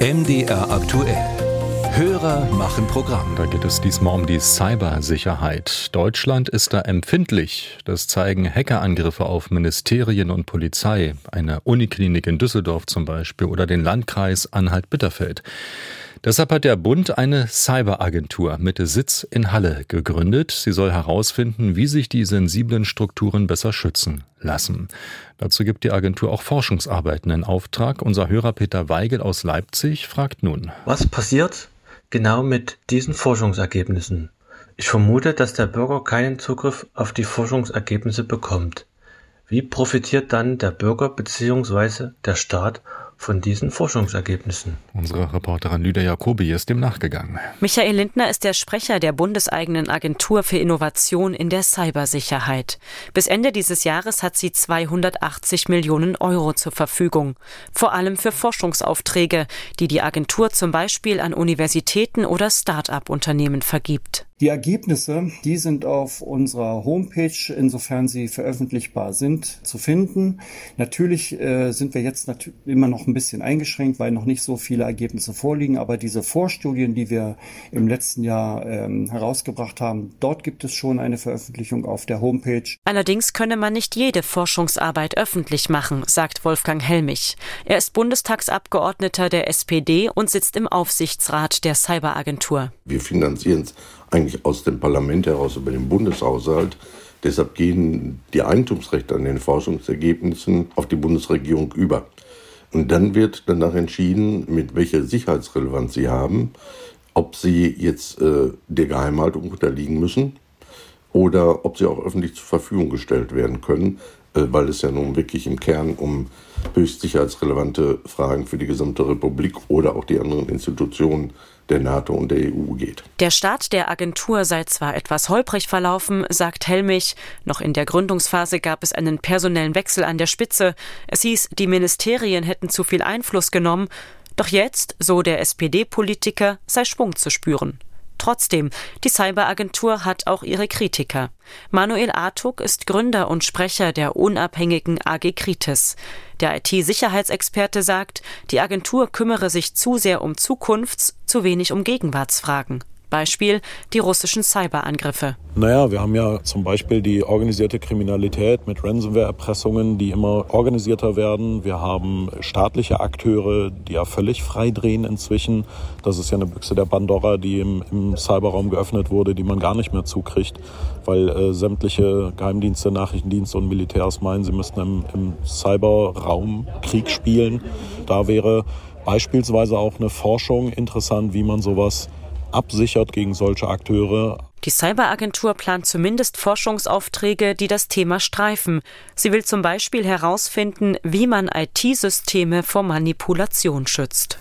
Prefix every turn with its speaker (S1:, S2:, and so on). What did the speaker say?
S1: MDR aktuell. Hörer machen Programm.
S2: Da geht es diesmal um die Cybersicherheit. Deutschland ist da empfindlich. Das zeigen Hackerangriffe auf Ministerien und Polizei, eine Uniklinik in Düsseldorf zum Beispiel oder den Landkreis Anhalt-Bitterfeld. Deshalb hat der Bund eine Cyberagentur mit Sitz in Halle gegründet. Sie soll herausfinden, wie sich die sensiblen Strukturen besser schützen lassen. Dazu gibt die Agentur auch Forschungsarbeiten in Auftrag. Unser Hörer Peter Weigel aus Leipzig fragt nun.
S3: Was passiert genau mit diesen Forschungsergebnissen? Ich vermute, dass der Bürger keinen Zugriff auf die Forschungsergebnisse bekommt. Wie profitiert dann der Bürger bzw. der Staat von diesen Forschungsergebnissen.
S2: Unsere Reporterin Lydia Jacobi ist dem nachgegangen.
S4: Michael Lindner ist der Sprecher der bundeseigenen Agentur für Innovation in der Cybersicherheit. Bis Ende dieses Jahres hat sie 280 Millionen Euro zur Verfügung, vor allem für Forschungsaufträge, die die Agentur zum Beispiel an Universitäten oder Start-up-Unternehmen vergibt.
S5: Die Ergebnisse, die sind auf unserer Homepage, insofern sie veröffentlichbar sind, zu finden. Natürlich äh, sind wir jetzt immer noch ein bisschen eingeschränkt, weil noch nicht so viele Ergebnisse vorliegen. Aber diese Vorstudien, die wir im letzten Jahr ähm, herausgebracht haben, dort gibt es schon eine Veröffentlichung auf der Homepage.
S4: Allerdings könne man nicht jede Forschungsarbeit öffentlich machen, sagt Wolfgang Helmich. Er ist Bundestagsabgeordneter der SPD und sitzt im Aufsichtsrat der Cyberagentur.
S6: Wir finanzieren es eigentlich aus dem Parlament heraus über den Bundeshaushalt. Deshalb gehen die Eigentumsrechte an den Forschungsergebnissen auf die Bundesregierung über. Und dann wird danach entschieden, mit welcher Sicherheitsrelevanz sie haben, ob sie jetzt äh, der Geheimhaltung unterliegen müssen oder ob sie auch öffentlich zur Verfügung gestellt werden können, äh, weil es ja nun wirklich im Kern um höchst sicherheitsrelevante Fragen für die gesamte Republik oder auch die anderen Institutionen der NATO und der EU geht.
S4: Der Start der Agentur sei zwar etwas holprig verlaufen, sagt Helmich. Noch in der Gründungsphase gab es einen personellen Wechsel an der Spitze. Es hieß, die Ministerien hätten zu viel Einfluss genommen. Doch jetzt, so der SPD-Politiker, sei Schwung zu spüren. Trotzdem, die Cyberagentur hat auch ihre Kritiker. Manuel Artuk ist Gründer und Sprecher der unabhängigen AG Kritis. Der IT-Sicherheitsexperte sagt, die Agentur kümmere sich zu sehr um Zukunfts-, zu wenig um Gegenwartsfragen. Beispiel die russischen Cyberangriffe.
S7: Naja, wir haben ja zum Beispiel die organisierte Kriminalität mit Ransomware-Erpressungen, die immer organisierter werden. Wir haben staatliche Akteure, die ja völlig frei drehen inzwischen. Das ist ja eine Büchse der Pandora, die im, im Cyberraum geöffnet wurde, die man gar nicht mehr zukriegt, weil äh, sämtliche Geheimdienste, Nachrichtendienste und Militärs meinen, sie müssten im, im Cyberraum Krieg spielen. Da wäre beispielsweise auch eine Forschung interessant, wie man sowas absichert gegen solche Akteure.
S4: Die Cyberagentur plant zumindest Forschungsaufträge, die das Thema streifen. Sie will zum Beispiel herausfinden, wie man IT-Systeme vor Manipulation schützt.